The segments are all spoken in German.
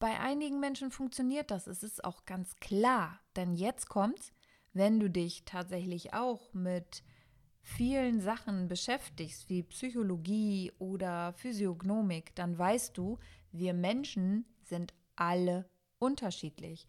bei einigen Menschen funktioniert das. Es ist auch ganz klar. Denn jetzt kommt's, wenn du dich tatsächlich auch mit vielen Sachen beschäftigst, wie Psychologie oder Physiognomik, dann weißt du, wir Menschen sind alle unterschiedlich.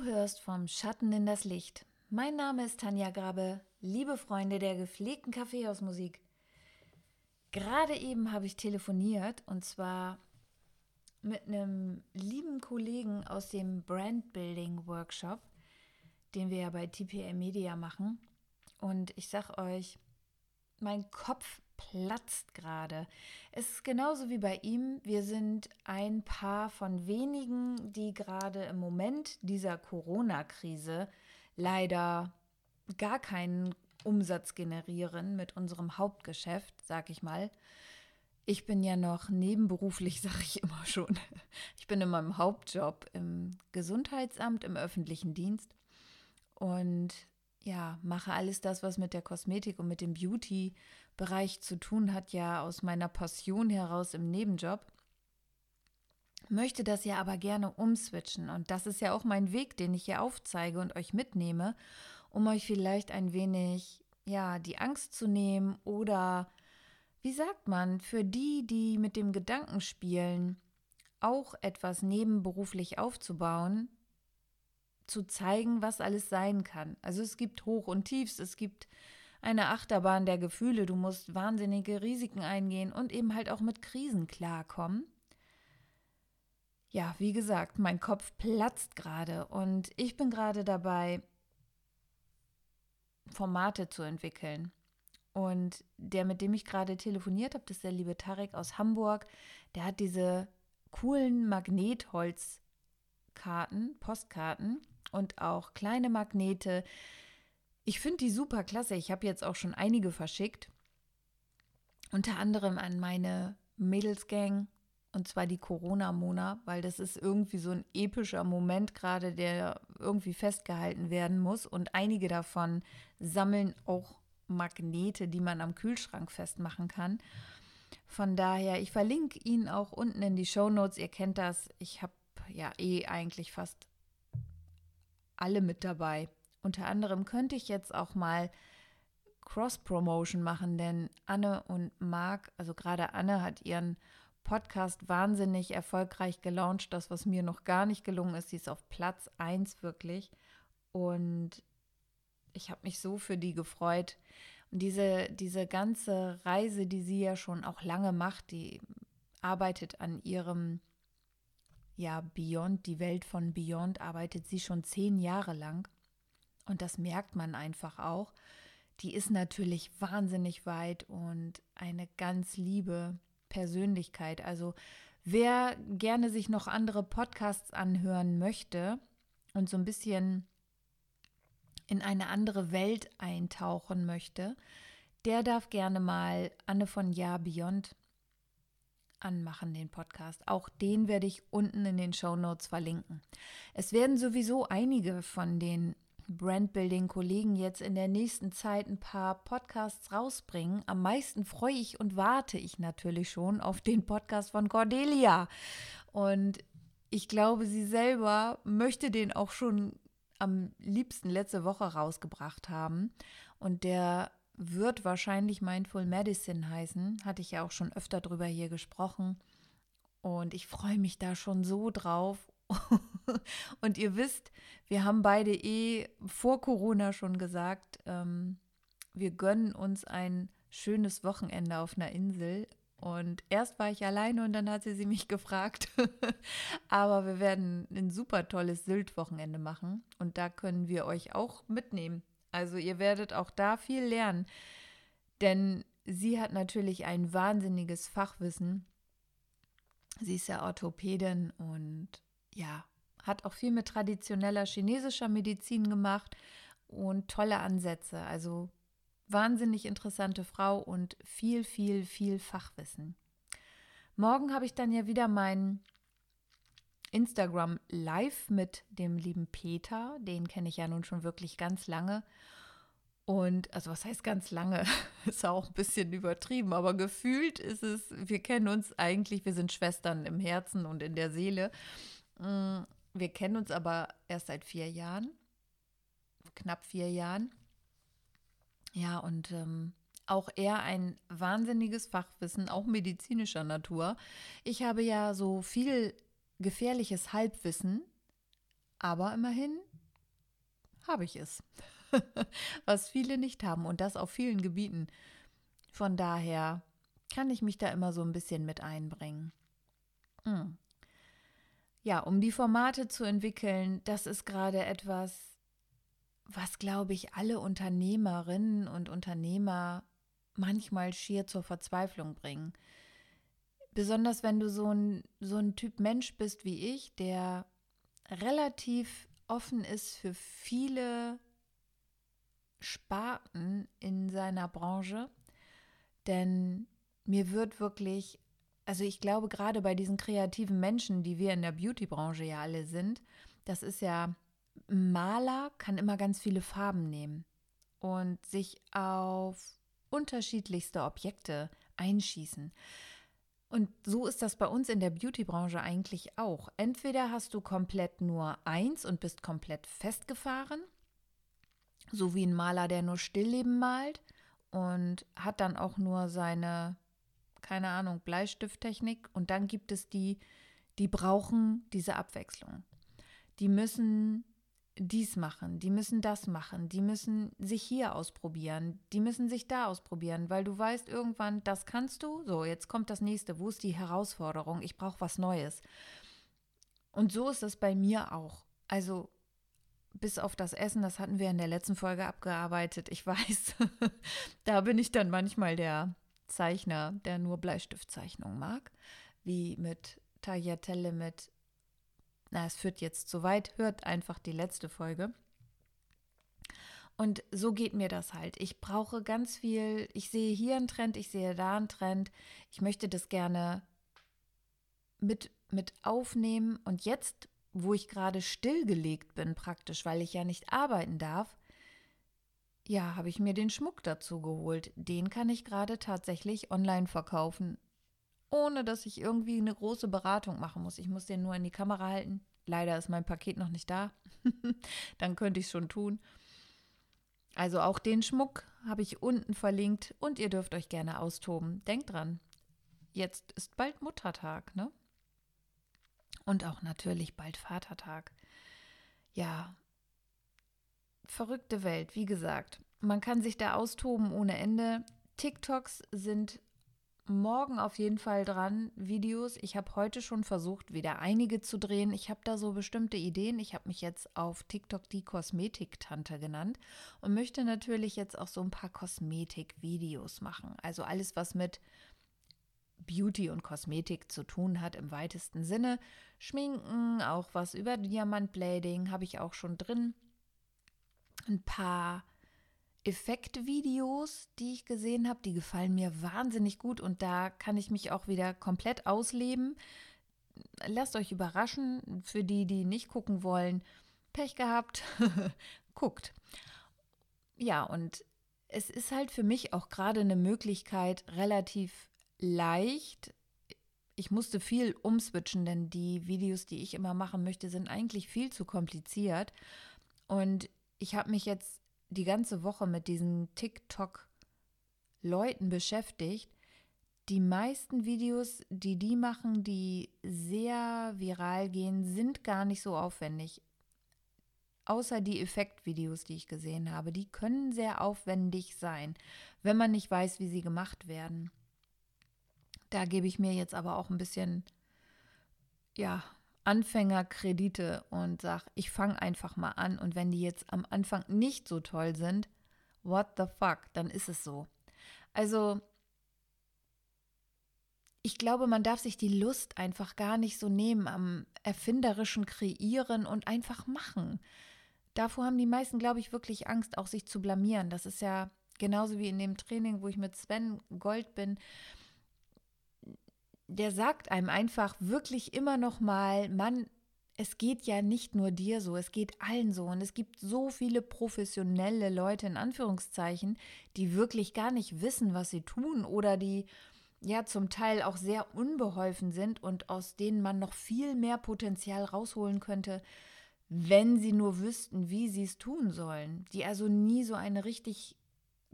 Du hörst vom Schatten in das Licht. Mein Name ist Tanja Grabe, liebe Freunde der gepflegten Kaffeehausmusik. Gerade eben habe ich telefoniert und zwar mit einem lieben Kollegen aus dem Brandbuilding Workshop, den wir ja bei TPA Media machen. Und ich sag euch, mein Kopf platzt gerade. Es ist genauso wie bei ihm. Wir sind ein paar von wenigen, die gerade im Moment dieser Corona-Krise leider gar keinen Umsatz generieren mit unserem Hauptgeschäft, sag ich mal. Ich bin ja noch nebenberuflich, sage ich immer schon. Ich bin in meinem Hauptjob im Gesundheitsamt, im öffentlichen Dienst und ja, mache alles das, was mit der Kosmetik und mit dem Beauty-Bereich zu tun hat, ja aus meiner Passion heraus im Nebenjob. Möchte das ja aber gerne umswitchen und das ist ja auch mein Weg, den ich hier aufzeige und euch mitnehme, um euch vielleicht ein wenig, ja, die Angst zu nehmen oder, wie sagt man, für die, die mit dem Gedanken spielen, auch etwas nebenberuflich aufzubauen, zu zeigen, was alles sein kann. Also es gibt Hoch und Tiefs, es gibt eine Achterbahn der Gefühle, du musst wahnsinnige Risiken eingehen und eben halt auch mit Krisen klarkommen. Ja, wie gesagt, mein Kopf platzt gerade und ich bin gerade dabei, Formate zu entwickeln. Und der, mit dem ich gerade telefoniert habe, das ist der liebe Tarek aus Hamburg, der hat diese coolen Magnetholzkarten, Postkarten und auch kleine Magnete. Ich finde die super klasse. Ich habe jetzt auch schon einige verschickt. Unter anderem an meine Mädelsgang und zwar die Corona-Mona, weil das ist irgendwie so ein epischer Moment gerade, der irgendwie festgehalten werden muss. Und einige davon sammeln auch Magnete, die man am Kühlschrank festmachen kann. Von daher, ich verlinke Ihnen auch unten in die Show Notes. Ihr kennt das. Ich habe ja eh eigentlich fast alle mit dabei. Unter anderem könnte ich jetzt auch mal Cross-Promotion machen, denn Anne und Marc, also gerade Anne hat ihren Podcast wahnsinnig erfolgreich gelauncht. Das, was mir noch gar nicht gelungen ist, sie ist auf Platz 1 wirklich. Und ich habe mich so für die gefreut. Und diese, diese ganze Reise, die sie ja schon auch lange macht, die arbeitet an ihrem ja, Beyond, die Welt von Beyond arbeitet sie schon zehn Jahre lang. Und das merkt man einfach auch. Die ist natürlich wahnsinnig weit und eine ganz liebe Persönlichkeit. Also wer gerne sich noch andere Podcasts anhören möchte und so ein bisschen in eine andere Welt eintauchen möchte, der darf gerne mal Anne von Ja Beyond anmachen, den Podcast. Auch den werde ich unten in den Show Notes verlinken. Es werden sowieso einige von den Brandbuilding-Kollegen jetzt in der nächsten Zeit ein paar Podcasts rausbringen. Am meisten freue ich und warte ich natürlich schon auf den Podcast von Cordelia. Und ich glaube, sie selber möchte den auch schon am liebsten letzte Woche rausgebracht haben. Und der wird wahrscheinlich Mindful Medicine heißen. Hatte ich ja auch schon öfter drüber hier gesprochen. Und ich freue mich da schon so drauf. und ihr wisst, wir haben beide eh vor Corona schon gesagt, ähm, wir gönnen uns ein schönes Wochenende auf einer Insel. Und erst war ich alleine und dann hat sie, sie mich gefragt. Aber wir werden ein super tolles Sylt-Wochenende machen und da können wir euch auch mitnehmen. Also ihr werdet auch da viel lernen, denn sie hat natürlich ein wahnsinniges Fachwissen. Sie ist ja Orthopädin und ja, hat auch viel mit traditioneller chinesischer Medizin gemacht und tolle Ansätze. Also wahnsinnig interessante Frau und viel, viel, viel Fachwissen. Morgen habe ich dann ja wieder meinen Instagram Live mit dem lieben Peter. Den kenne ich ja nun schon wirklich ganz lange. Und also was heißt ganz lange? ist auch ein bisschen übertrieben, aber gefühlt ist es, wir kennen uns eigentlich, wir sind Schwestern im Herzen und in der Seele. Wir kennen uns aber erst seit vier Jahren, knapp vier Jahren. Ja, und ähm, auch er ein wahnsinniges Fachwissen, auch medizinischer Natur. Ich habe ja so viel gefährliches Halbwissen, aber immerhin habe ich es. Was viele nicht haben und das auf vielen Gebieten. Von daher kann ich mich da immer so ein bisschen mit einbringen. Hm. Ja, um die Formate zu entwickeln, das ist gerade etwas, was, glaube ich, alle Unternehmerinnen und Unternehmer manchmal schier zur Verzweiflung bringen. Besonders wenn du so ein, so ein Typ Mensch bist wie ich, der relativ offen ist für viele Sparten in seiner Branche. Denn mir wird wirklich, also ich glaube gerade bei diesen kreativen Menschen, die wir in der Beauty-Branche ja alle sind, das ist ja, Maler kann immer ganz viele Farben nehmen und sich auf unterschiedlichste Objekte einschießen. Und so ist das bei uns in der Beauty-Branche eigentlich auch. Entweder hast du komplett nur eins und bist komplett festgefahren, so wie ein Maler, der nur Stillleben malt und hat dann auch nur seine, keine Ahnung, Bleistifttechnik. Und dann gibt es die, die brauchen diese Abwechslung. Die müssen dies machen, die müssen das machen, die müssen sich hier ausprobieren, die müssen sich da ausprobieren, weil du weißt irgendwann, das kannst du, so, jetzt kommt das nächste, wo ist die Herausforderung, ich brauche was Neues. Und so ist es bei mir auch. Also bis auf das Essen, das hatten wir in der letzten Folge abgearbeitet, ich weiß, da bin ich dann manchmal der Zeichner, der nur Bleistiftzeichnung mag, wie mit Tagliatelle mit na, es führt jetzt zu weit, hört einfach die letzte Folge. Und so geht mir das halt. Ich brauche ganz viel, ich sehe hier einen Trend, ich sehe da einen Trend. Ich möchte das gerne mit, mit aufnehmen. Und jetzt, wo ich gerade stillgelegt bin, praktisch, weil ich ja nicht arbeiten darf, ja, habe ich mir den Schmuck dazu geholt. Den kann ich gerade tatsächlich online verkaufen ohne dass ich irgendwie eine große Beratung machen muss. Ich muss den nur in die Kamera halten. Leider ist mein Paket noch nicht da. Dann könnte ich es schon tun. Also auch den Schmuck habe ich unten verlinkt und ihr dürft euch gerne austoben. Denkt dran, jetzt ist bald Muttertag, ne? Und auch natürlich bald Vatertag. Ja, verrückte Welt, wie gesagt. Man kann sich da austoben ohne Ende. TikToks sind morgen auf jeden Fall dran, Videos. Ich habe heute schon versucht, wieder einige zu drehen. Ich habe da so bestimmte Ideen. Ich habe mich jetzt auf TikTok die Kosmetik-Tante genannt und möchte natürlich jetzt auch so ein paar Kosmetik-Videos machen. Also alles, was mit Beauty und Kosmetik zu tun hat im weitesten Sinne. Schminken, auch was über Diamantblading habe ich auch schon drin. Ein paar Effektvideos, die ich gesehen habe, die gefallen mir wahnsinnig gut und da kann ich mich auch wieder komplett ausleben. Lasst euch überraschen, für die, die nicht gucken wollen, Pech gehabt, guckt. Ja, und es ist halt für mich auch gerade eine Möglichkeit, relativ leicht. Ich musste viel umswitchen, denn die Videos, die ich immer machen möchte, sind eigentlich viel zu kompliziert. Und ich habe mich jetzt die ganze Woche mit diesen TikTok-Leuten beschäftigt. Die meisten Videos, die die machen, die sehr viral gehen, sind gar nicht so aufwendig. Außer die Effektvideos, die ich gesehen habe. Die können sehr aufwendig sein, wenn man nicht weiß, wie sie gemacht werden. Da gebe ich mir jetzt aber auch ein bisschen, ja, Anfängerkredite und sag, ich fange einfach mal an und wenn die jetzt am Anfang nicht so toll sind, what the fuck, dann ist es so. Also ich glaube, man darf sich die Lust einfach gar nicht so nehmen am erfinderischen Kreieren und einfach machen. Davor haben die meisten, glaube ich, wirklich Angst, auch sich zu blamieren. Das ist ja genauso wie in dem Training, wo ich mit Sven Gold bin der sagt einem einfach wirklich immer noch mal, Mann, es geht ja nicht nur dir so, es geht allen so. Und es gibt so viele professionelle Leute in Anführungszeichen, die wirklich gar nicht wissen, was sie tun oder die ja zum Teil auch sehr unbeholfen sind und aus denen man noch viel mehr Potenzial rausholen könnte, wenn sie nur wüssten, wie sie es tun sollen. Die also nie so eine richtig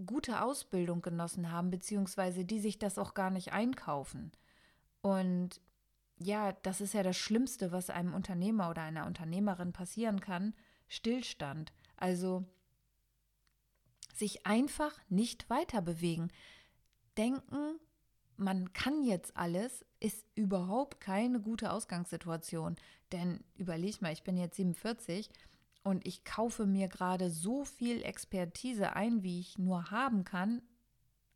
gute Ausbildung genossen haben, beziehungsweise die sich das auch gar nicht einkaufen. Und ja, das ist ja das Schlimmste, was einem Unternehmer oder einer Unternehmerin passieren kann, Stillstand. Also sich einfach nicht weiter bewegen. Denken, man kann jetzt alles, ist überhaupt keine gute Ausgangssituation. Denn überleg mal, ich bin jetzt 47 und ich kaufe mir gerade so viel Expertise ein, wie ich nur haben kann,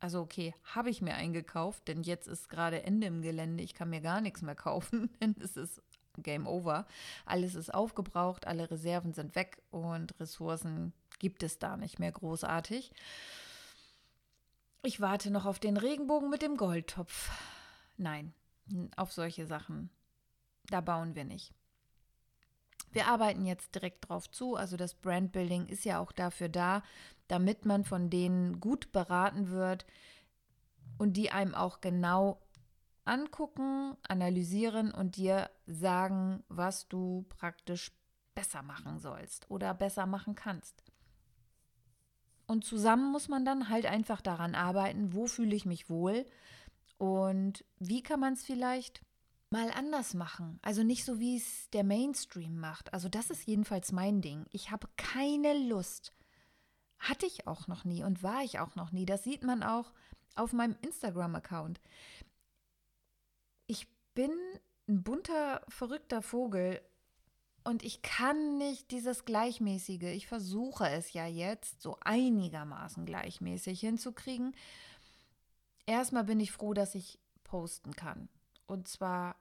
also okay, habe ich mir eingekauft, denn jetzt ist gerade Ende im Gelände. Ich kann mir gar nichts mehr kaufen, denn es ist Game Over. Alles ist aufgebraucht, alle Reserven sind weg und Ressourcen gibt es da nicht mehr großartig. Ich warte noch auf den Regenbogen mit dem Goldtopf. Nein, auf solche Sachen. Da bauen wir nicht. Wir arbeiten jetzt direkt drauf zu. Also das Brandbuilding ist ja auch dafür da, damit man von denen gut beraten wird und die einem auch genau angucken, analysieren und dir sagen, was du praktisch besser machen sollst oder besser machen kannst. Und zusammen muss man dann halt einfach daran arbeiten, wo fühle ich mich wohl und wie kann man es vielleicht mal anders machen. Also nicht so, wie es der Mainstream macht. Also das ist jedenfalls mein Ding. Ich habe keine Lust, hatte ich auch noch nie und war ich auch noch nie. Das sieht man auch auf meinem Instagram-Account. Ich bin ein bunter, verrückter Vogel und ich kann nicht dieses Gleichmäßige. Ich versuche es ja jetzt so einigermaßen gleichmäßig hinzukriegen. Erstmal bin ich froh, dass ich posten kann. Und zwar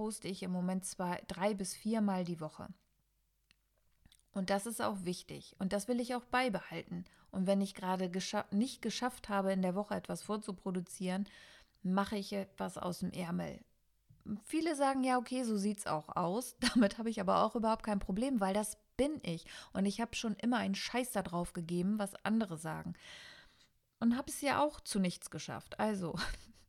poste ich im Moment zwei, drei bis viermal die Woche. Und das ist auch wichtig. Und das will ich auch beibehalten. Und wenn ich gerade gescha nicht geschafft habe, in der Woche etwas vorzuproduzieren, mache ich etwas aus dem Ärmel. Viele sagen ja, okay, so sieht es auch aus. Damit habe ich aber auch überhaupt kein Problem, weil das bin ich. Und ich habe schon immer einen Scheiß darauf gegeben, was andere sagen. Und habe es ja auch zu nichts geschafft. Also,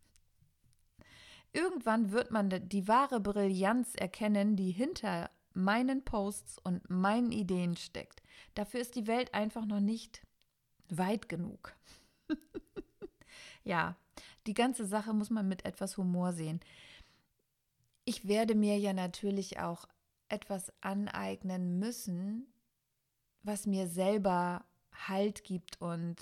irgendwann wird man die wahre Brillanz erkennen, die hinter meinen Posts und meinen Ideen steckt. Dafür ist die Welt einfach noch nicht weit genug. ja, die ganze Sache muss man mit etwas Humor sehen. Ich werde mir ja natürlich auch etwas aneignen müssen, was mir selber Halt gibt und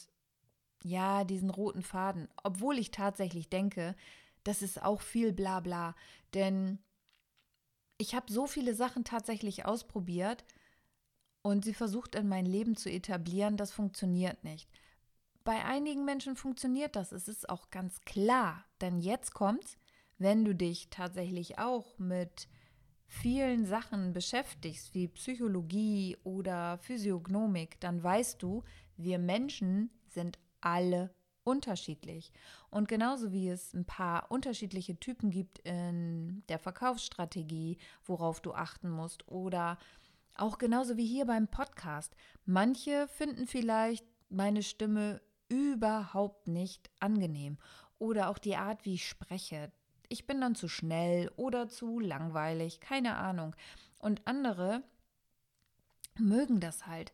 ja, diesen roten Faden. Obwohl ich tatsächlich denke, das ist auch viel Blabla. Denn ich habe so viele Sachen tatsächlich ausprobiert und sie versucht in mein Leben zu etablieren, das funktioniert nicht. Bei einigen Menschen funktioniert das, es ist auch ganz klar, denn jetzt kommt, wenn du dich tatsächlich auch mit vielen Sachen beschäftigst, wie Psychologie oder Physiognomik, dann weißt du, wir Menschen sind alle unterschiedlich. Und genauso wie es ein paar unterschiedliche Typen gibt in der Verkaufsstrategie, worauf du achten musst, oder auch genauso wie hier beim Podcast. Manche finden vielleicht meine Stimme überhaupt nicht angenehm oder auch die Art, wie ich spreche. Ich bin dann zu schnell oder zu langweilig, keine Ahnung. Und andere mögen das halt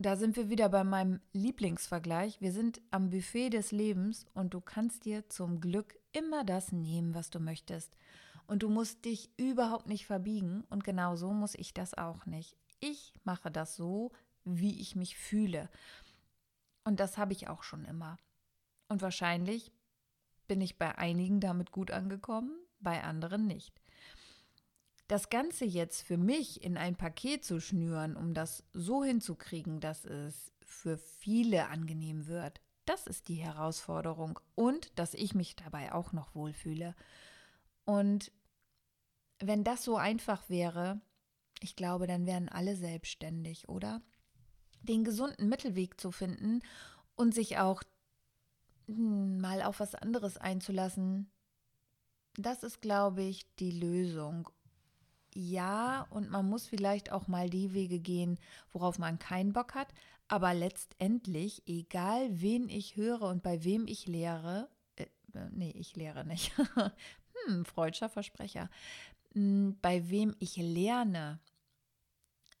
da sind wir wieder bei meinem Lieblingsvergleich. Wir sind am Buffet des Lebens und du kannst dir zum Glück immer das nehmen, was du möchtest. Und du musst dich überhaupt nicht verbiegen und genau so muss ich das auch nicht. Ich mache das so, wie ich mich fühle. Und das habe ich auch schon immer. Und wahrscheinlich bin ich bei einigen damit gut angekommen, bei anderen nicht. Das Ganze jetzt für mich in ein Paket zu schnüren, um das so hinzukriegen, dass es für viele angenehm wird, das ist die Herausforderung und dass ich mich dabei auch noch wohlfühle. Und wenn das so einfach wäre, ich glaube, dann wären alle selbstständig, oder? Den gesunden Mittelweg zu finden und sich auch hm, mal auf was anderes einzulassen, das ist, glaube ich, die Lösung. Ja, und man muss vielleicht auch mal die Wege gehen, worauf man keinen Bock hat. Aber letztendlich, egal wen ich höre und bei wem ich lehre, äh, nee, ich lehre nicht. hm, freudscher Versprecher. Hm, bei wem ich lerne,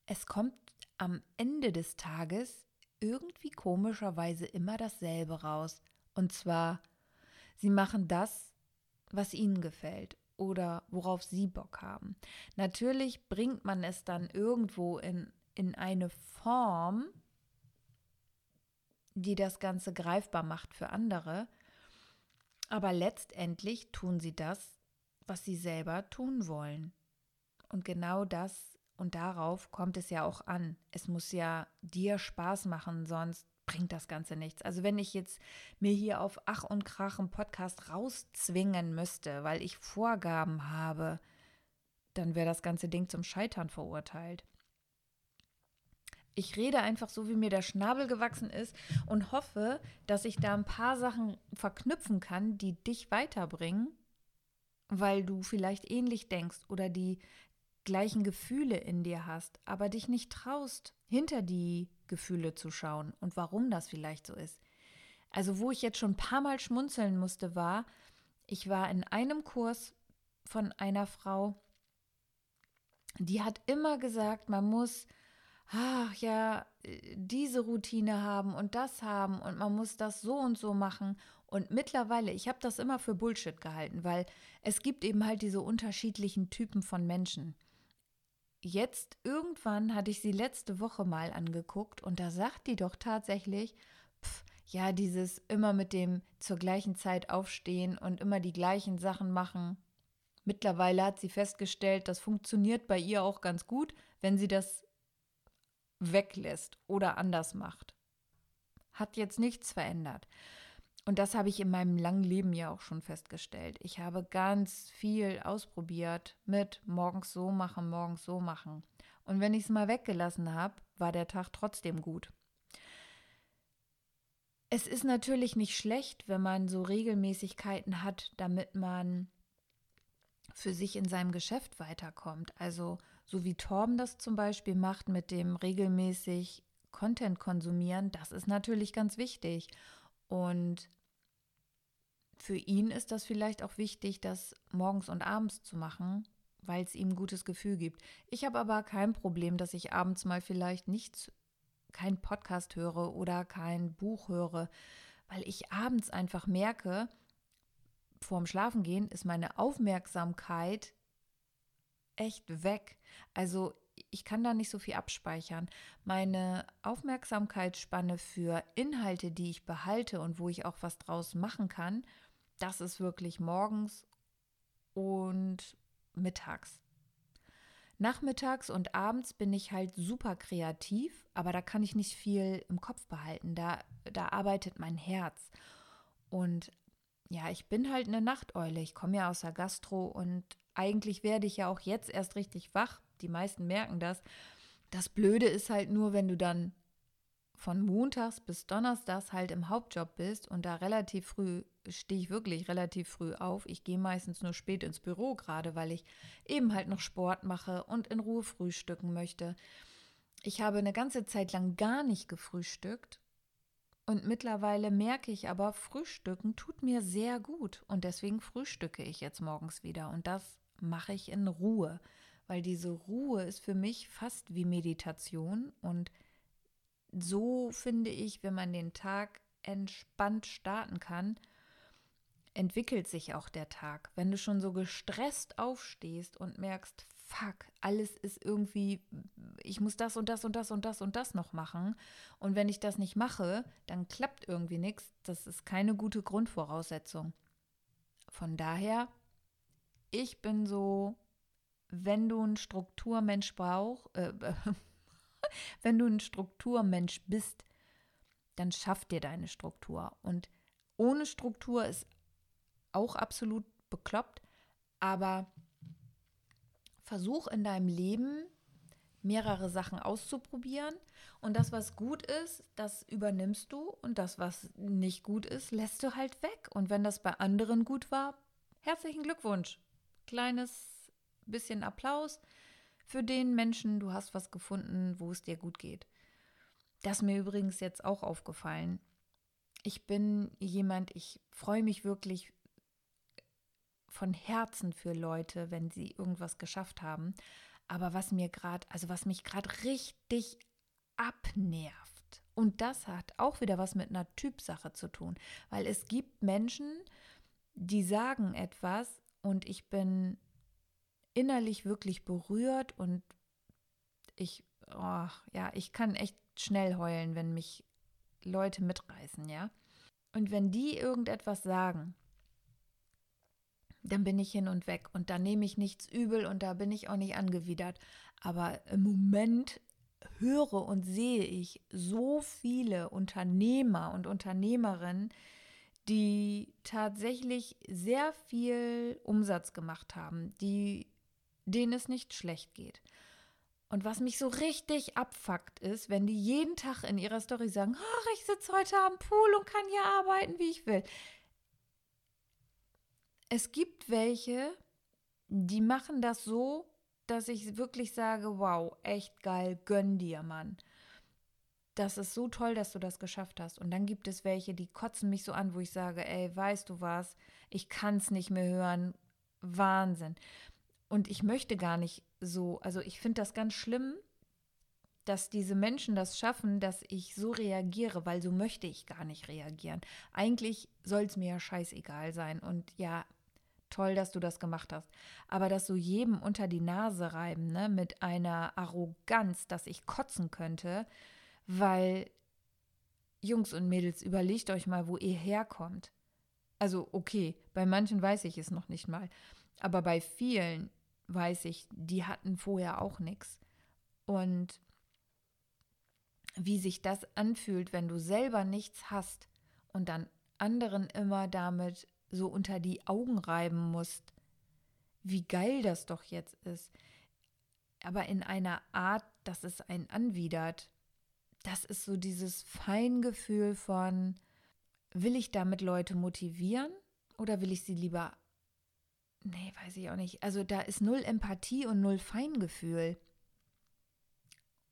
es kommt am Ende des Tages irgendwie komischerweise immer dasselbe raus. Und zwar, sie machen das, was ihnen gefällt oder worauf sie Bock haben. Natürlich bringt man es dann irgendwo in, in eine Form, die das Ganze greifbar macht für andere. Aber letztendlich tun sie das, was sie selber tun wollen. Und genau das und darauf kommt es ja auch an. Es muss ja dir Spaß machen, sonst bringt das Ganze nichts. Also wenn ich jetzt mir hier auf Ach und Krach einen Podcast rauszwingen müsste, weil ich Vorgaben habe, dann wäre das ganze Ding zum Scheitern verurteilt. Ich rede einfach so, wie mir der Schnabel gewachsen ist und hoffe, dass ich da ein paar Sachen verknüpfen kann, die dich weiterbringen, weil du vielleicht ähnlich denkst oder die gleichen Gefühle in dir hast, aber dich nicht traust, hinter die Gefühle zu schauen und warum das vielleicht so ist. Also wo ich jetzt schon ein paar Mal schmunzeln musste, war, ich war in einem Kurs von einer Frau, die hat immer gesagt, man muss, ach ja, diese Routine haben und das haben und man muss das so und so machen. Und mittlerweile, ich habe das immer für Bullshit gehalten, weil es gibt eben halt diese unterschiedlichen Typen von Menschen jetzt irgendwann hatte ich sie letzte Woche mal angeguckt und da sagt die doch tatsächlich, pf, ja, dieses immer mit dem zur gleichen Zeit aufstehen und immer die gleichen Sachen machen. Mittlerweile hat sie festgestellt, das funktioniert bei ihr auch ganz gut, wenn sie das weglässt oder anders macht. Hat jetzt nichts verändert. Und das habe ich in meinem langen Leben ja auch schon festgestellt. Ich habe ganz viel ausprobiert mit morgens so machen, morgens so machen. Und wenn ich es mal weggelassen habe, war der Tag trotzdem gut. Es ist natürlich nicht schlecht, wenn man so Regelmäßigkeiten hat, damit man für sich in seinem Geschäft weiterkommt. Also so wie Torben das zum Beispiel macht mit dem regelmäßig Content konsumieren, das ist natürlich ganz wichtig. Und für ihn ist das vielleicht auch wichtig, das morgens und abends zu machen, weil es ihm ein gutes Gefühl gibt. Ich habe aber kein Problem, dass ich abends mal vielleicht nicht kein Podcast höre oder kein Buch höre, weil ich abends einfach merke, vorm Schlafengehen ist meine Aufmerksamkeit echt weg. Also ich kann da nicht so viel abspeichern. Meine Aufmerksamkeitsspanne für Inhalte, die ich behalte und wo ich auch was draus machen kann, das ist wirklich morgens und mittags. Nachmittags und abends bin ich halt super kreativ, aber da kann ich nicht viel im Kopf behalten. Da, da arbeitet mein Herz. Und ja, ich bin halt eine Nachteule. Ich komme ja aus der Gastro und eigentlich werde ich ja auch jetzt erst richtig wach die meisten merken das. Das Blöde ist halt nur, wenn du dann von montags bis donnerstags halt im Hauptjob bist und da relativ früh stehe ich wirklich relativ früh auf. Ich gehe meistens nur spät ins Büro, gerade weil ich eben halt noch Sport mache und in Ruhe frühstücken möchte. Ich habe eine ganze Zeit lang gar nicht gefrühstückt und mittlerweile merke ich aber, Frühstücken tut mir sehr gut und deswegen frühstücke ich jetzt morgens wieder und das mache ich in Ruhe weil diese Ruhe ist für mich fast wie Meditation und so finde ich, wenn man den Tag entspannt starten kann, entwickelt sich auch der Tag. Wenn du schon so gestresst aufstehst und merkst, fuck, alles ist irgendwie, ich muss das und das und das und das und das noch machen. Und wenn ich das nicht mache, dann klappt irgendwie nichts. Das ist keine gute Grundvoraussetzung. Von daher, ich bin so wenn du ein Strukturmensch brauchst, äh, wenn du ein Strukturmensch bist, dann schaff dir deine Struktur. Und ohne Struktur ist auch absolut bekloppt, aber versuch in deinem Leben mehrere Sachen auszuprobieren und das, was gut ist, das übernimmst du und das, was nicht gut ist, lässt du halt weg. Und wenn das bei anderen gut war, herzlichen Glückwunsch. Kleines bisschen Applaus für den Menschen, du hast was gefunden, wo es dir gut geht. Das ist mir übrigens jetzt auch aufgefallen. Ich bin jemand, ich freue mich wirklich von Herzen für Leute, wenn sie irgendwas geschafft haben. Aber was mir gerade, also was mich gerade richtig abnervt, und das hat auch wieder was mit einer Typsache zu tun, weil es gibt Menschen, die sagen etwas und ich bin innerlich wirklich berührt und ich, oh, ja, ich kann echt schnell heulen, wenn mich Leute mitreißen, ja. Und wenn die irgendetwas sagen, dann bin ich hin und weg und da nehme ich nichts übel und da bin ich auch nicht angewidert. Aber im Moment höre und sehe ich so viele Unternehmer und Unternehmerinnen, die tatsächlich sehr viel Umsatz gemacht haben, die, denen es nicht schlecht geht. Und was mich so richtig abfuckt ist, wenn die jeden Tag in ihrer Story sagen, ach, ich sitze heute am Pool und kann hier arbeiten, wie ich will. Es gibt welche, die machen das so, dass ich wirklich sage, wow, echt geil, gönn dir, Mann. Das ist so toll, dass du das geschafft hast. Und dann gibt es welche, die kotzen mich so an, wo ich sage, ey, weißt du was, ich kann es nicht mehr hören. Wahnsinn. Und ich möchte gar nicht so, also ich finde das ganz schlimm, dass diese Menschen das schaffen, dass ich so reagiere, weil so möchte ich gar nicht reagieren. Eigentlich soll es mir ja scheißegal sein. Und ja, toll, dass du das gemacht hast. Aber das so jedem unter die Nase reiben, ne, mit einer Arroganz, dass ich kotzen könnte, weil Jungs und Mädels, überlegt euch mal, wo ihr herkommt. Also okay, bei manchen weiß ich es noch nicht mal, aber bei vielen weiß ich, die hatten vorher auch nichts. Und wie sich das anfühlt, wenn du selber nichts hast und dann anderen immer damit so unter die Augen reiben musst, wie geil das doch jetzt ist. Aber in einer Art, dass es einen anwidert. Das ist so dieses Feingefühl von, will ich damit Leute motivieren oder will ich sie lieber. Nee, weiß ich auch nicht. Also da ist null Empathie und null Feingefühl.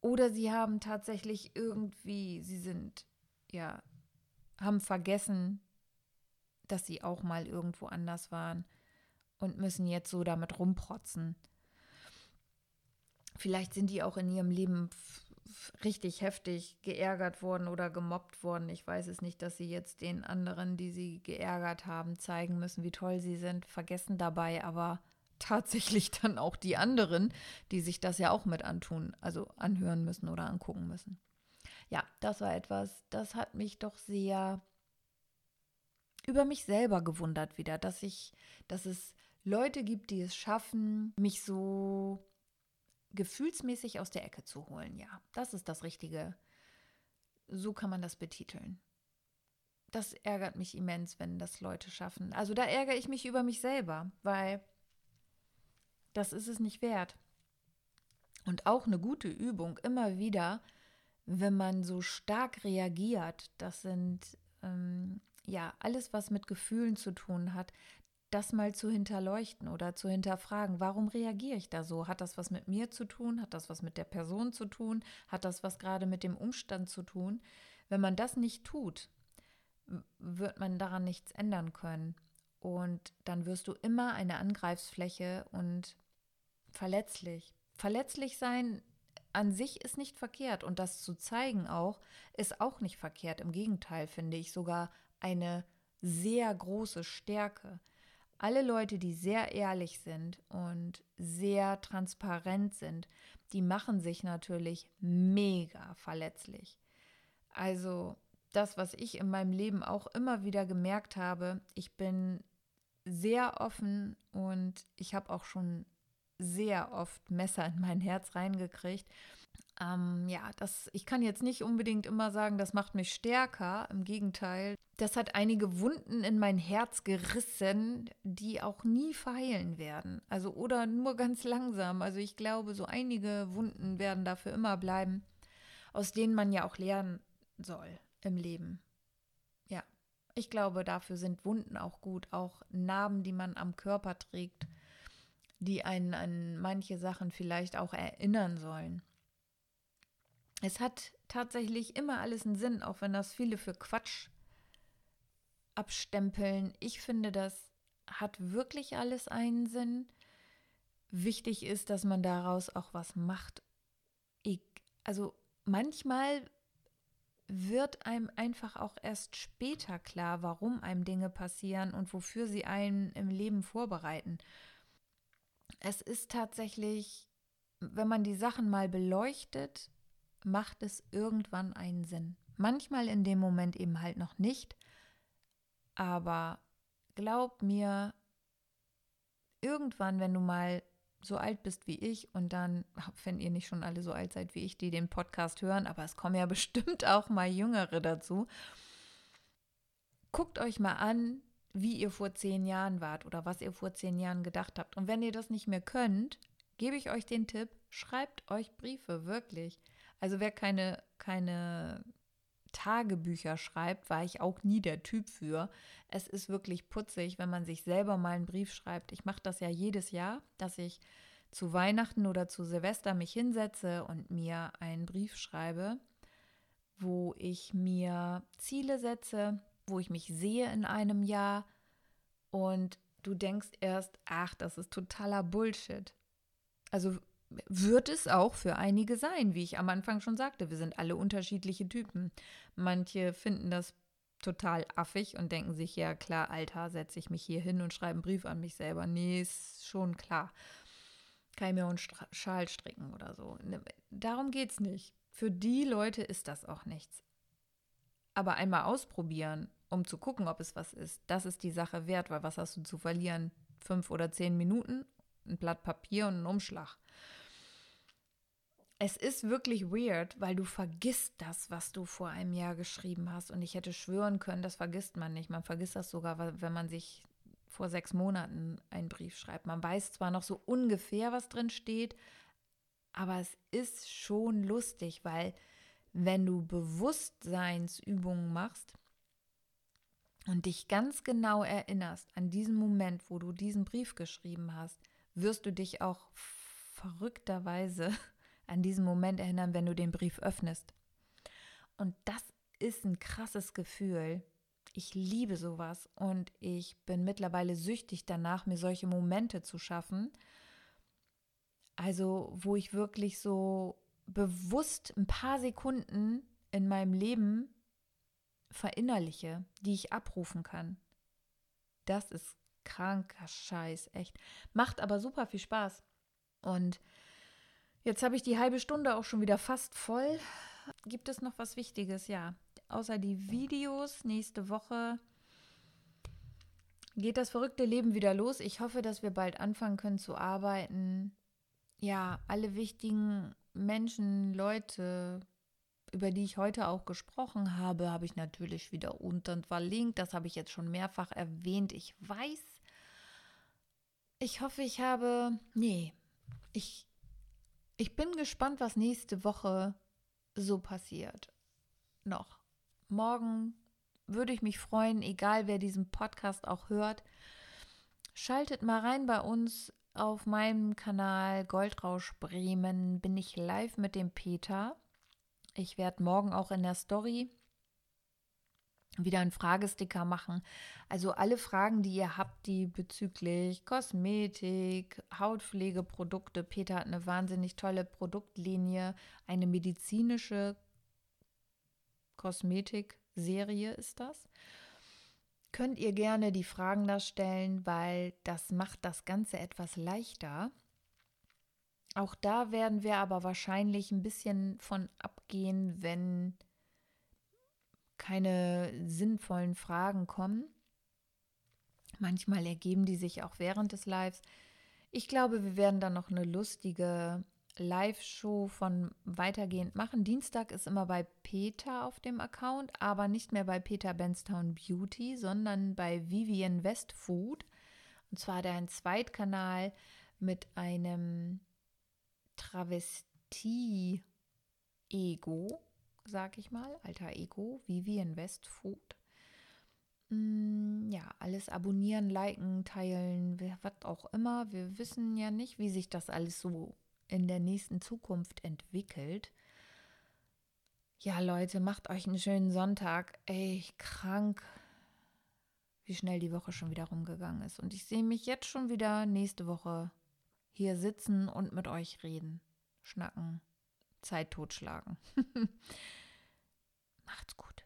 Oder sie haben tatsächlich irgendwie, sie sind, ja, haben vergessen, dass sie auch mal irgendwo anders waren und müssen jetzt so damit rumprotzen. Vielleicht sind die auch in ihrem Leben richtig heftig geärgert worden oder gemobbt worden. Ich weiß es nicht, dass sie jetzt den anderen, die sie geärgert haben, zeigen müssen, wie toll sie sind, vergessen dabei aber tatsächlich dann auch die anderen, die sich das ja auch mit antun, also anhören müssen oder angucken müssen. Ja, das war etwas, das hat mich doch sehr über mich selber gewundert wieder, dass ich, dass es Leute gibt, die es schaffen, mich so gefühlsmäßig aus der Ecke zu holen. Ja, das ist das Richtige. So kann man das betiteln. Das ärgert mich immens, wenn das Leute schaffen. Also da ärgere ich mich über mich selber, weil das ist es nicht wert. Und auch eine gute Übung immer wieder, wenn man so stark reagiert, das sind ähm, ja, alles, was mit Gefühlen zu tun hat, das mal zu hinterleuchten oder zu hinterfragen, warum reagiere ich da so? Hat das was mit mir zu tun? Hat das was mit der Person zu tun? Hat das was gerade mit dem Umstand zu tun? Wenn man das nicht tut, wird man daran nichts ändern können. Und dann wirst du immer eine Angreifsfläche und verletzlich. Verletzlich sein an sich ist nicht verkehrt und das zu zeigen auch, ist auch nicht verkehrt. Im Gegenteil finde ich sogar eine sehr große Stärke. Alle Leute, die sehr ehrlich sind und sehr transparent sind, die machen sich natürlich mega verletzlich. Also das, was ich in meinem Leben auch immer wieder gemerkt habe, ich bin sehr offen und ich habe auch schon sehr oft Messer in mein Herz reingekriegt ähm, ja, das, ich kann jetzt nicht unbedingt immer sagen, das macht mich stärker. Im Gegenteil, das hat einige Wunden in mein Herz gerissen, die auch nie verheilen werden. Also oder nur ganz langsam. Also ich glaube, so einige Wunden werden dafür immer bleiben, aus denen man ja auch lernen soll im Leben. Ja, ich glaube, dafür sind Wunden auch gut, auch Narben, die man am Körper trägt die einen an manche Sachen vielleicht auch erinnern sollen. Es hat tatsächlich immer alles einen Sinn, auch wenn das viele für Quatsch abstempeln. Ich finde, das hat wirklich alles einen Sinn. Wichtig ist, dass man daraus auch was macht. Ich, also manchmal wird einem einfach auch erst später klar, warum einem Dinge passieren und wofür sie einen im Leben vorbereiten. Es ist tatsächlich, wenn man die Sachen mal beleuchtet, macht es irgendwann einen Sinn. Manchmal in dem Moment eben halt noch nicht, aber glaub mir, irgendwann, wenn du mal so alt bist wie ich und dann, wenn ihr nicht schon alle so alt seid wie ich, die den Podcast hören, aber es kommen ja bestimmt auch mal Jüngere dazu. Guckt euch mal an, wie ihr vor zehn Jahren wart oder was ihr vor zehn Jahren gedacht habt. Und wenn ihr das nicht mehr könnt, gebe ich euch den Tipp, schreibt euch Briefe, wirklich. Also wer keine, keine Tagebücher schreibt, war ich auch nie der Typ für. Es ist wirklich putzig, wenn man sich selber mal einen Brief schreibt. Ich mache das ja jedes Jahr, dass ich zu Weihnachten oder zu Silvester mich hinsetze und mir einen Brief schreibe, wo ich mir Ziele setze, wo ich mich sehe in einem Jahr und du denkst erst, ach, das ist totaler Bullshit. Also wird es auch für einige sein, wie ich am Anfang schon sagte. Wir sind alle unterschiedliche Typen. Manche finden das total affig und denken sich, ja klar, Alter, setze ich mich hier hin und schreibe einen Brief an mich selber. Nee, ist schon klar. Kann ich mir einen Schal stricken oder so. Ne, darum geht es nicht. Für die Leute ist das auch nichts. Aber einmal ausprobieren, um zu gucken, ob es was ist, das ist die Sache wert, weil was hast du zu verlieren? Fünf oder zehn Minuten, ein Blatt Papier und einen Umschlag es ist wirklich weird, weil du vergisst das, was du vor einem Jahr geschrieben hast. Und ich hätte schwören können, das vergisst man nicht. Man vergisst das sogar, wenn man sich vor sechs Monaten einen Brief schreibt. Man weiß zwar noch so ungefähr, was drin steht, aber es ist schon lustig, weil wenn du Bewusstseinsübungen machst und dich ganz genau erinnerst an diesen Moment, wo du diesen Brief geschrieben hast, wirst du dich auch verrückterweise an diesen Moment erinnern, wenn du den Brief öffnest. Und das ist ein krasses Gefühl. Ich liebe sowas und ich bin mittlerweile süchtig danach, mir solche Momente zu schaffen. Also, wo ich wirklich so bewusst ein paar Sekunden in meinem Leben verinnerliche, die ich abrufen kann. Das ist kranker Scheiß, echt. Macht aber super viel Spaß. Und Jetzt habe ich die halbe Stunde auch schon wieder fast voll. Gibt es noch was Wichtiges? Ja, außer die Videos nächste Woche geht das verrückte Leben wieder los. Ich hoffe, dass wir bald anfangen können zu arbeiten. Ja, alle wichtigen Menschen, Leute, über die ich heute auch gesprochen habe, habe ich natürlich wieder unten verlinkt. Das habe ich jetzt schon mehrfach erwähnt. Ich weiß. Ich hoffe, ich habe. Nee, ich ich bin gespannt, was nächste Woche so passiert. Noch. Morgen würde ich mich freuen, egal wer diesen Podcast auch hört. Schaltet mal rein bei uns auf meinem Kanal Goldrausch Bremen. Bin ich live mit dem Peter. Ich werde morgen auch in der Story wieder einen Fragesticker machen. Also alle Fragen, die ihr habt, die bezüglich Kosmetik, Hautpflegeprodukte. Peter hat eine wahnsinnig tolle Produktlinie, eine medizinische Kosmetikserie ist das. Könnt ihr gerne die Fragen da stellen, weil das macht das Ganze etwas leichter. Auch da werden wir aber wahrscheinlich ein bisschen von abgehen, wenn keine sinnvollen Fragen kommen. Manchmal ergeben die sich auch während des Lives. Ich glaube, wir werden dann noch eine lustige Live-Show von weitergehend machen. Dienstag ist immer bei Peter auf dem Account, aber nicht mehr bei Peter Benstown Beauty, sondern bei Vivian Westfood. Und zwar der ein Zweitkanal mit einem Travestie-Ego sag ich mal, alter Ego, Vivian Westfood. Mm, ja, alles abonnieren, liken, teilen, was auch immer. Wir wissen ja nicht, wie sich das alles so in der nächsten Zukunft entwickelt. Ja, Leute, macht euch einen schönen Sonntag. Ey, krank, wie schnell die Woche schon wieder rumgegangen ist. Und ich sehe mich jetzt schon wieder nächste Woche hier sitzen und mit euch reden, schnacken, Zeit totschlagen. Macht's gut.